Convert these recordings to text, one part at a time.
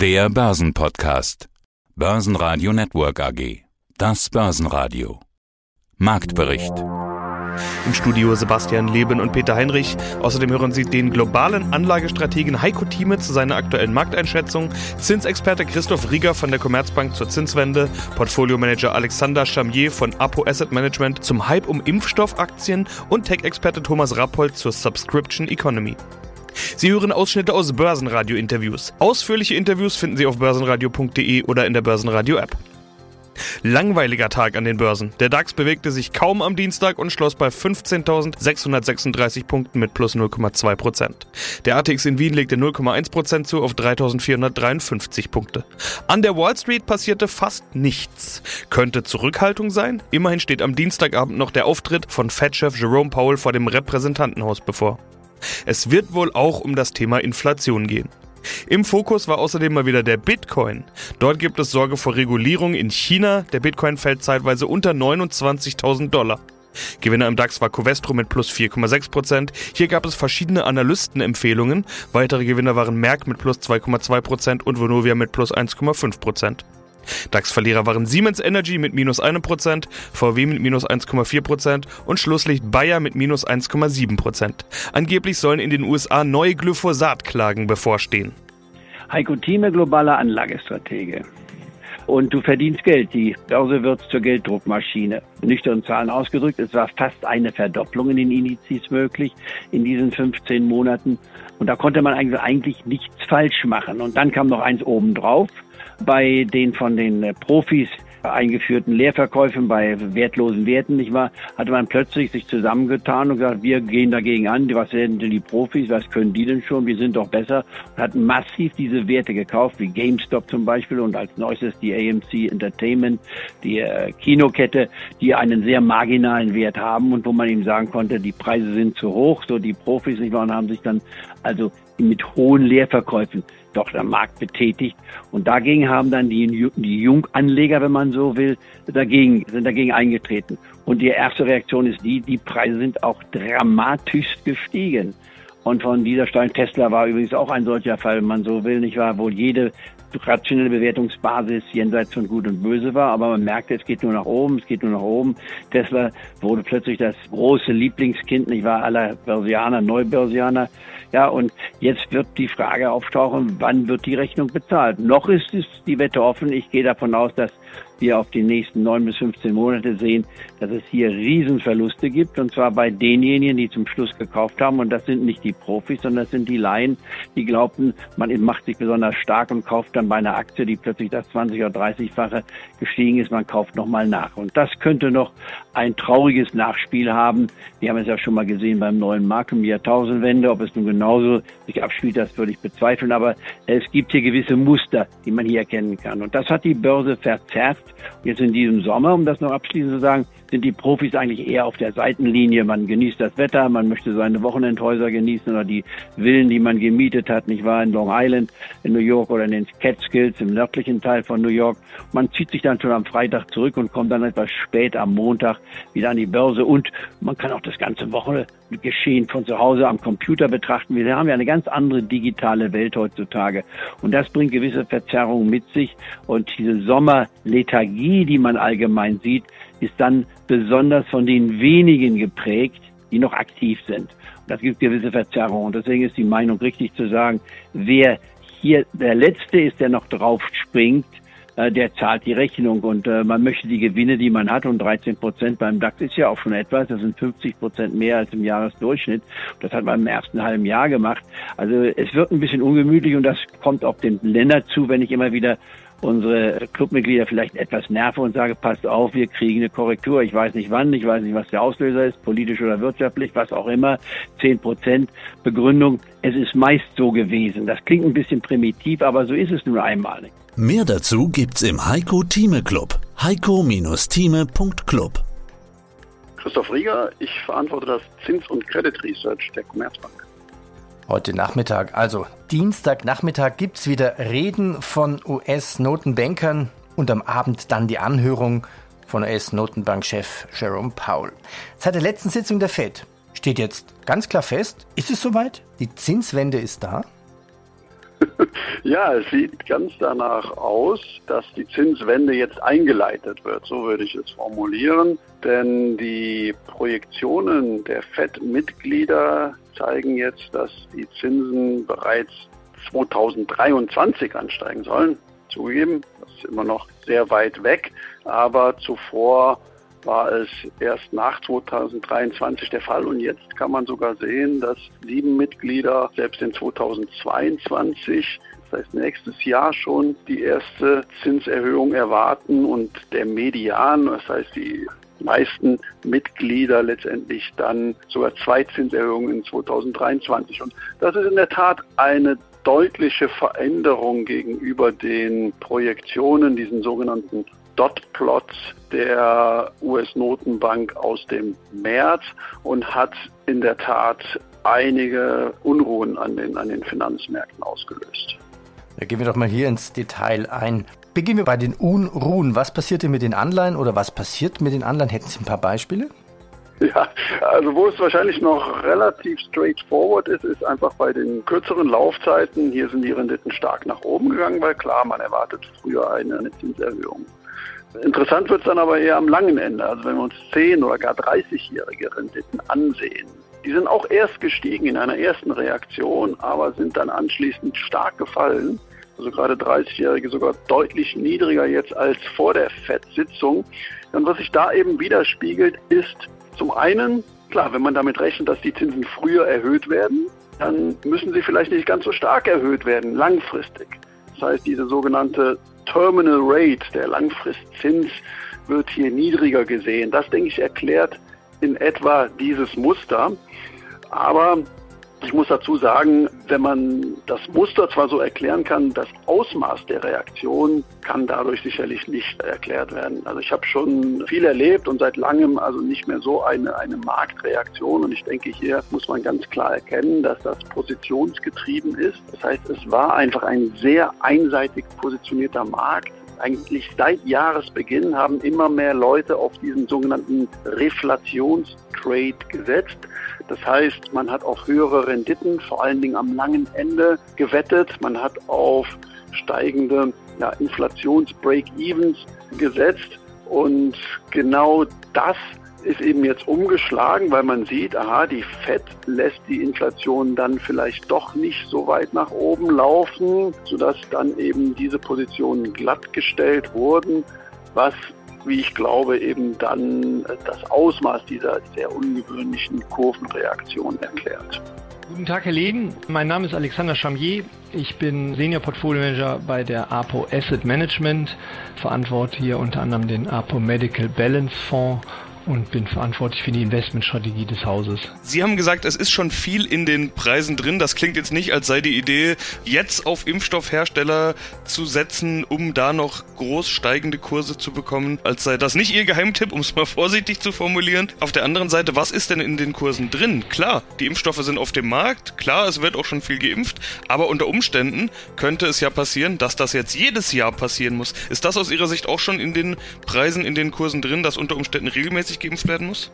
Der Börsenpodcast. Börsenradio Network AG. Das Börsenradio. Marktbericht. Im Studio Sebastian Leben und Peter Heinrich. Außerdem hören Sie den globalen Anlagestrategen Heiko Thieme zu seiner aktuellen Markteinschätzung, Zinsexperte Christoph Rieger von der Commerzbank zur Zinswende, Portfoliomanager Alexander Chamier von Apo Asset Management zum Hype um Impfstoffaktien und Tech-Experte Thomas Rappold zur Subscription Economy. Sie hören Ausschnitte aus Börsenradio-Interviews. Ausführliche Interviews finden Sie auf börsenradio.de oder in der Börsenradio-App. Langweiliger Tag an den Börsen. Der DAX bewegte sich kaum am Dienstag und schloss bei 15.636 Punkten mit plus 0,2% Der ATX in Wien legte 0,1% zu auf 3.453 Punkte. An der Wall Street passierte fast nichts. Könnte Zurückhaltung sein? Immerhin steht am Dienstagabend noch der Auftritt von Fed-Chef Jerome Powell vor dem Repräsentantenhaus bevor. Es wird wohl auch um das Thema Inflation gehen. Im Fokus war außerdem mal wieder der Bitcoin. Dort gibt es Sorge vor Regulierung in China. Der Bitcoin fällt zeitweise unter 29.000 Dollar. Gewinner im DAX war Covestro mit plus 4,6%. Hier gab es verschiedene Analystenempfehlungen. Weitere Gewinner waren Merck mit plus 2,2% und Vonovia mit plus 1,5%. DAX-Verlierer waren Siemens Energy mit minus 1%, VW mit minus 1,4% und Schlusslicht Bayer mit minus 1,7%. Angeblich sollen in den USA neue Glyphosat-Klagen bevorstehen. Heiko Thieme, globaler Anlagestratege. Und du verdienst Geld. Die Börse wird zur Gelddruckmaschine. Nüchtern Zahlen ausgedrückt, es war fast eine Verdopplung in den Indizes möglich in diesen 15 Monaten. Und da konnte man eigentlich nichts falsch machen. Und dann kam noch eins obendrauf bei den von den äh, Profis eingeführten Leerverkäufen bei wertlosen Werten, nicht wahr, hatte man plötzlich sich zusammengetan und gesagt, wir gehen dagegen an, was werden denn die Profis, was können die denn schon, wir sind doch besser. Und hatten massiv diese Werte gekauft, wie GameStop zum Beispiel und als neuestes die AMC Entertainment, die äh, Kinokette, die einen sehr marginalen Wert haben und wo man ihm sagen konnte, die Preise sind zu hoch, so die Profis, nicht wahr, und haben sich dann also mit hohen Leerverkäufen doch der Markt betätigt. Und dagegen haben dann die, die Junganleger, wenn man so will, dagegen, sind dagegen eingetreten. Und die erste Reaktion ist die, die Preise sind auch dramatisch gestiegen. Und von dieser Stein Tesla war übrigens auch ein solcher Fall, wenn man so will, nicht wahr? Wohl jede rationelle Bewertungsbasis jenseits von Gut und Böse war, aber man merkte, es geht nur nach oben, es geht nur nach oben. Tesla wurde plötzlich das große Lieblingskind, nicht wahr, aller Börsianer, Neubörsianer. Ja, und jetzt wird die Frage auftauchen, wann wird die Rechnung bezahlt? Noch ist es die Wette offen. Ich gehe davon aus, dass wir auf die nächsten neun bis 15 Monate sehen, dass es hier Riesenverluste gibt. Und zwar bei denjenigen, die zum Schluss gekauft haben. Und das sind nicht die Profis, sondern das sind die Laien, die glaubten, man macht sich besonders stark und kauft dann bei einer Aktie, die plötzlich das 20 oder 30-fache gestiegen ist, man kauft nochmal nach. Und das könnte noch ein trauriges Nachspiel haben. Wir haben es ja schon mal gesehen beim neuen Markt um die Jahrtausendwende. Ob es nun genauso sich abspielt, das würde ich bezweifeln. Aber es gibt hier gewisse Muster, die man hier erkennen kann. Und das hat die Börse verzerrt. Jetzt in diesem Sommer, um das noch abschließend zu sagen, sind die Profis eigentlich eher auf der Seitenlinie. Man genießt das Wetter, man möchte seine Wochenendhäuser genießen oder die Villen, die man gemietet hat, nicht wahr, in Long Island, in New York oder in den Catskills im nördlichen Teil von New York. Man zieht sich dann schon am Freitag zurück und kommt dann etwas spät am Montag wieder an die Börse und man kann auch das ganze Wochengeschehen von zu Hause am Computer betrachten. Wir haben ja eine ganz andere digitale Welt heutzutage und das bringt gewisse Verzerrungen mit sich und diese Sommerlethargie, die man allgemein sieht, ist dann besonders von den wenigen geprägt, die noch aktiv sind. Und das gibt gewisse Verzerrungen. Und deswegen ist die Meinung richtig zu sagen, wer hier der Letzte ist, der noch drauf springt, äh, der zahlt die Rechnung und äh, man möchte die Gewinne, die man hat und 13 Prozent beim DAX ist ja auch schon etwas, das sind 50 Prozent mehr als im Jahresdurchschnitt. Das hat man im ersten halben Jahr gemacht. Also es wird ein bisschen ungemütlich und das kommt auch den Ländern zu, wenn ich immer wieder unsere Clubmitglieder vielleicht etwas nerve und sage, passt auf, wir kriegen eine Korrektur. Ich weiß nicht wann, ich weiß nicht, was der Auslöser ist, politisch oder wirtschaftlich, was auch immer. Zehn Prozent Begründung. Es ist meist so gewesen. Das klingt ein bisschen primitiv, aber so ist es nun einmal. Mehr dazu gibt's im Heiko Thieme Club. heiko-thieme.club Christoph Rieger, ich verantworte das Zins- und Credit Research der Commerzbank. Heute Nachmittag, also Dienstagnachmittag, gibt es wieder Reden von US-Notenbankern und am Abend dann die Anhörung von US-Notenbankchef Jerome Powell. Seit der letzten Sitzung der Fed steht jetzt ganz klar fest, ist es soweit? Die Zinswende ist da? ja, es sieht ganz danach aus, dass die Zinswende jetzt eingeleitet wird, so würde ich es formulieren. Denn die Projektionen der FED-Mitglieder zeigen jetzt, dass die Zinsen bereits 2023 ansteigen sollen. Zugegeben, das ist immer noch sehr weit weg, aber zuvor war es erst nach 2023 der Fall und jetzt kann man sogar sehen, dass sieben Mitglieder selbst in 2022 das heißt nächstes Jahr schon die erste Zinserhöhung erwarten und der Median, das heißt die meisten Mitglieder letztendlich dann sogar zwei Zinserhöhungen in 2023. Und das ist in der Tat eine deutliche Veränderung gegenüber den Projektionen, diesen sogenannten Dot-Plots der US-Notenbank aus dem März und hat in der Tat einige Unruhen an den, an den Finanzmärkten ausgelöst. Da gehen wir doch mal hier ins Detail ein. Beginnen wir bei den Unruhen. Was passiert denn mit den Anleihen oder was passiert mit den Anleihen? Hätten Sie ein paar Beispiele? Ja, also wo es wahrscheinlich noch relativ straightforward ist, ist einfach bei den kürzeren Laufzeiten. Hier sind die Renditen stark nach oben gegangen, weil klar, man erwartet früher eine, eine Zinserhöhung. Interessant wird es dann aber eher am langen Ende. Also wenn wir uns 10 oder gar 30-jährige Renditen ansehen, die sind auch erst gestiegen in einer ersten Reaktion, aber sind dann anschließend stark gefallen. Also gerade 30-Jährige sogar deutlich niedriger jetzt als vor der FED-Sitzung. Und was sich da eben widerspiegelt, ist zum einen, klar, wenn man damit rechnet, dass die Zinsen früher erhöht werden, dann müssen sie vielleicht nicht ganz so stark erhöht werden, langfristig. Das heißt, diese sogenannte Terminal Rate, der Langfristzins, wird hier niedriger gesehen. Das, denke ich, erklärt in etwa dieses Muster. Aber ich muss dazu sagen, wenn man das Muster zwar so erklären kann, das Ausmaß der Reaktion kann dadurch sicherlich nicht erklärt werden. Also ich habe schon viel erlebt und seit langem also nicht mehr so eine, eine Marktreaktion. Und ich denke, hier muss man ganz klar erkennen, dass das positionsgetrieben ist. Das heißt, es war einfach ein sehr einseitig positionierter Markt eigentlich seit Jahresbeginn haben immer mehr Leute auf diesen sogenannten Reflationstrade gesetzt. Das heißt, man hat auf höhere Renditen, vor allen Dingen am langen Ende gewettet. Man hat auf steigende ja, Inflations-Break-Evens gesetzt. Und genau das ist eben jetzt umgeschlagen, weil man sieht, aha, die FED lässt die Inflation dann vielleicht doch nicht so weit nach oben laufen, sodass dann eben diese Positionen glattgestellt wurden, was wie ich glaube, eben dann das Ausmaß dieser sehr ungewöhnlichen Kurvenreaktion erklärt. Guten Tag, Herr Lehn. Mein Name ist Alexander Chamier. Ich bin Senior Portfolio Manager bei der APO Asset Management, verantworte hier unter anderem den APO Medical Balance Fonds und bin verantwortlich für die Investmentstrategie des Hauses. Sie haben gesagt, es ist schon viel in den Preisen drin. Das klingt jetzt nicht, als sei die Idee, jetzt auf Impfstoffhersteller zu setzen, um da noch groß steigende Kurse zu bekommen, als sei das nicht Ihr Geheimtipp, um es mal vorsichtig zu formulieren. Auf der anderen Seite, was ist denn in den Kursen drin? Klar, die Impfstoffe sind auf dem Markt, klar, es wird auch schon viel geimpft, aber unter Umständen könnte es ja passieren, dass das jetzt jedes Jahr passieren muss. Ist das aus Ihrer Sicht auch schon in den Preisen, in den Kursen drin, dass unter Umständen regelmäßig geimpft werden muss?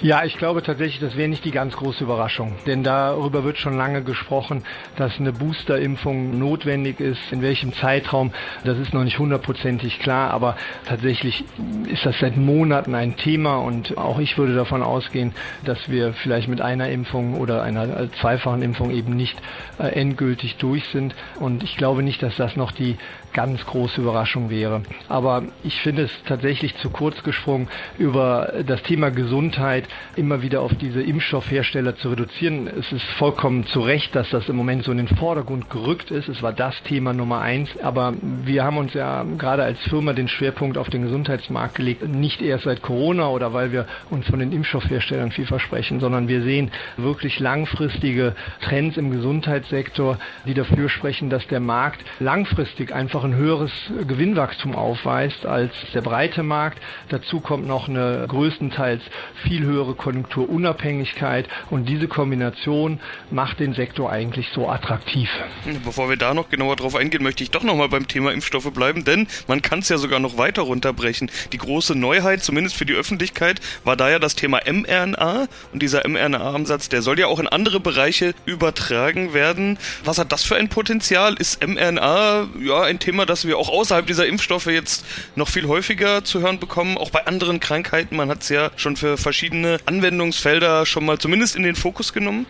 Ja, ich glaube tatsächlich, das wäre nicht die ganz große Überraschung. Denn darüber wird schon lange gesprochen, dass eine Boosterimpfung notwendig ist. In welchem Zeitraum, das ist noch nicht hundertprozentig klar. Aber tatsächlich ist das seit Monaten ein Thema. Und auch ich würde davon ausgehen, dass wir vielleicht mit einer Impfung oder einer zweifachen Impfung eben nicht äh, endgültig durch sind. Und ich glaube nicht, dass das noch die ganz große Überraschung wäre. Aber ich finde es tatsächlich zu kurz gesprungen, über das Thema Gesundheit immer wieder auf diese Impfstoffhersteller zu reduzieren. Es ist vollkommen zu Recht, dass das im Moment so in den Vordergrund gerückt ist. Es war das Thema Nummer eins. Aber wir haben uns ja gerade als Firma den Schwerpunkt auf den Gesundheitsmarkt gelegt. Nicht erst seit Corona oder weil wir uns von den Impfstoffherstellern viel versprechen, sondern wir sehen wirklich langfristige Trends im Gesundheitssektor, die dafür sprechen, dass der Markt langfristig einfach ein höheres Gewinnwachstum aufweist als der breite Markt. Dazu kommt noch eine größtenteils viel höhere höhere Konjunkturunabhängigkeit und diese Kombination macht den Sektor eigentlich so attraktiv. Bevor wir da noch genauer drauf eingehen, möchte ich doch nochmal beim Thema Impfstoffe bleiben, denn man kann es ja sogar noch weiter runterbrechen. Die große Neuheit, zumindest für die Öffentlichkeit, war da ja das Thema mRNA und dieser mRNA-Ansatz, der soll ja auch in andere Bereiche übertragen werden. Was hat das für ein Potenzial? Ist mRNA ja ein Thema, das wir auch außerhalb dieser Impfstoffe jetzt noch viel häufiger zu hören bekommen, auch bei anderen Krankheiten? Man hat es ja schon für verschiedene Anwendungsfelder schon mal zumindest in den Fokus genommen.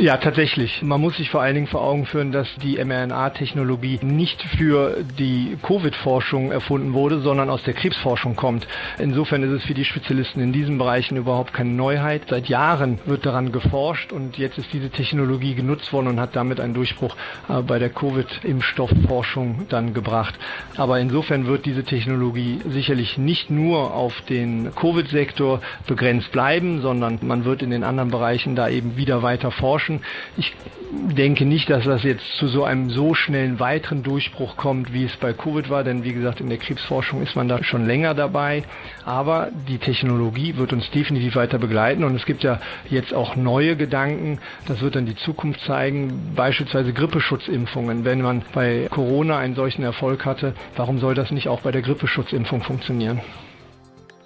Ja, tatsächlich. Man muss sich vor allen Dingen vor Augen führen, dass die mRNA-Technologie nicht für die Covid-Forschung erfunden wurde, sondern aus der Krebsforschung kommt. Insofern ist es für die Spezialisten in diesen Bereichen überhaupt keine Neuheit. Seit Jahren wird daran geforscht und jetzt ist diese Technologie genutzt worden und hat damit einen Durchbruch äh, bei der Covid-Impfstoffforschung dann gebracht. Aber insofern wird diese Technologie sicherlich nicht nur auf den Covid-Sektor begrenzt bleiben, sondern man wird in den anderen Bereichen da eben wieder weiter forschen Menschen. Ich denke nicht, dass das jetzt zu so einem so schnellen weiteren Durchbruch kommt, wie es bei Covid war, denn wie gesagt, in der Krebsforschung ist man da schon länger dabei. Aber die Technologie wird uns definitiv weiter begleiten und es gibt ja jetzt auch neue Gedanken. Das wird dann die Zukunft zeigen, beispielsweise Grippeschutzimpfungen. Wenn man bei Corona einen solchen Erfolg hatte, warum soll das nicht auch bei der Grippeschutzimpfung funktionieren?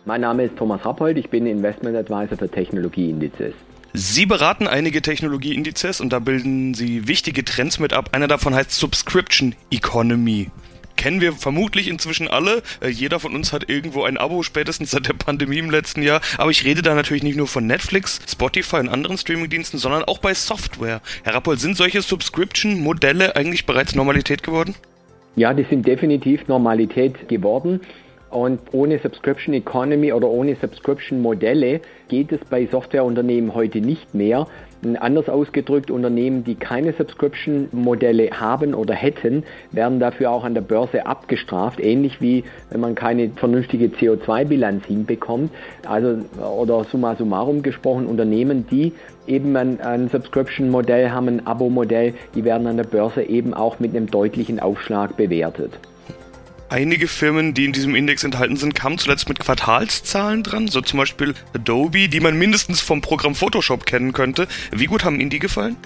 Mein Name ist Thomas Rappold, ich bin Investment Advisor für Technologieindizes. Sie beraten einige Technologieindizes und da bilden Sie wichtige Trends mit ab. Einer davon heißt Subscription Economy. Kennen wir vermutlich inzwischen alle. Äh, jeder von uns hat irgendwo ein Abo, spätestens seit der Pandemie im letzten Jahr. Aber ich rede da natürlich nicht nur von Netflix, Spotify und anderen Streamingdiensten, sondern auch bei Software. Herr Rappold, sind solche Subscription-Modelle eigentlich bereits Normalität geworden? Ja, die sind definitiv Normalität geworden. Und ohne Subscription Economy oder ohne Subscription Modelle geht es bei Softwareunternehmen heute nicht mehr. Anders ausgedrückt, Unternehmen, die keine Subscription-Modelle haben oder hätten, werden dafür auch an der Börse abgestraft, ähnlich wie wenn man keine vernünftige CO2-Bilanz hinbekommt. Also, oder summa summarum gesprochen, Unternehmen, die eben ein, ein Subscription-Modell haben, ein Abo-Modell, die werden an der Börse eben auch mit einem deutlichen Aufschlag bewertet. Einige Firmen, die in diesem Index enthalten sind, kamen zuletzt mit Quartalszahlen dran, so zum Beispiel Adobe, die man mindestens vom Programm Photoshop kennen könnte. Wie gut haben Ihnen die gefallen?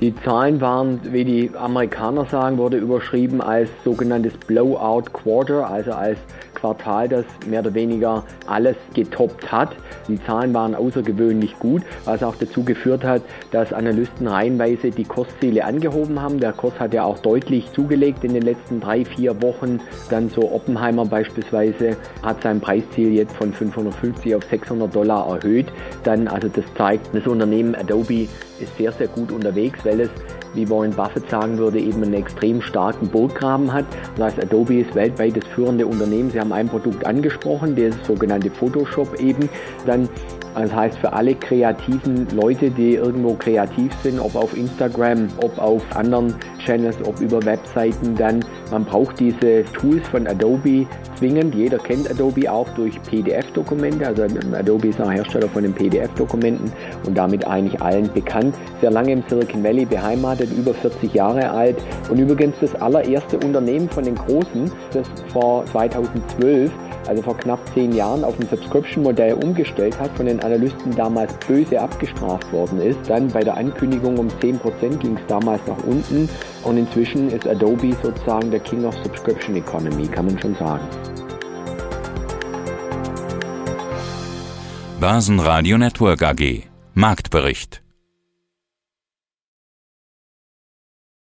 Die Zahlen waren, wie die Amerikaner sagen, wurde überschrieben als sogenanntes Blowout Quarter, also als Quartal, das mehr oder weniger alles getoppt hat. Die Zahlen waren außergewöhnlich gut, was auch dazu geführt hat, dass Analysten reihenweise die Kursziele angehoben haben. Der Kurs hat ja auch deutlich zugelegt in den letzten drei, vier Wochen. Dann so Oppenheimer beispielsweise hat sein Preisziel jetzt von 550 auf 600 Dollar erhöht. Dann, also das zeigt, das Unternehmen Adobe ist sehr, sehr gut unterwegs, weil es wie Warren Buffett sagen würde, eben einen extrem starken Burggraben hat. Das heißt, Adobe ist weltweit das führende Unternehmen. Sie haben ein Produkt angesprochen, das sogenannte Photoshop eben. Dann das heißt, für alle kreativen Leute, die irgendwo kreativ sind, ob auf Instagram, ob auf anderen Channels, ob über Webseiten, dann man braucht diese Tools von Adobe zwingend. Jeder kennt Adobe auch durch PDF-Dokumente. Also Adobe ist auch Hersteller von den PDF-Dokumenten und damit eigentlich allen bekannt. Sehr lange im Silicon Valley beheimatet, über 40 Jahre alt und übrigens das allererste Unternehmen von den Großen, das vor 2012 also vor knapp zehn Jahren, auf ein Subscription-Modell umgestellt hat, von den Analysten damals böse abgestraft worden ist. Dann bei der Ankündigung um 10% ging es damals nach unten und inzwischen ist Adobe sozusagen der King of Subscription Economy, kann man schon sagen. Börsenradio Network AG Marktbericht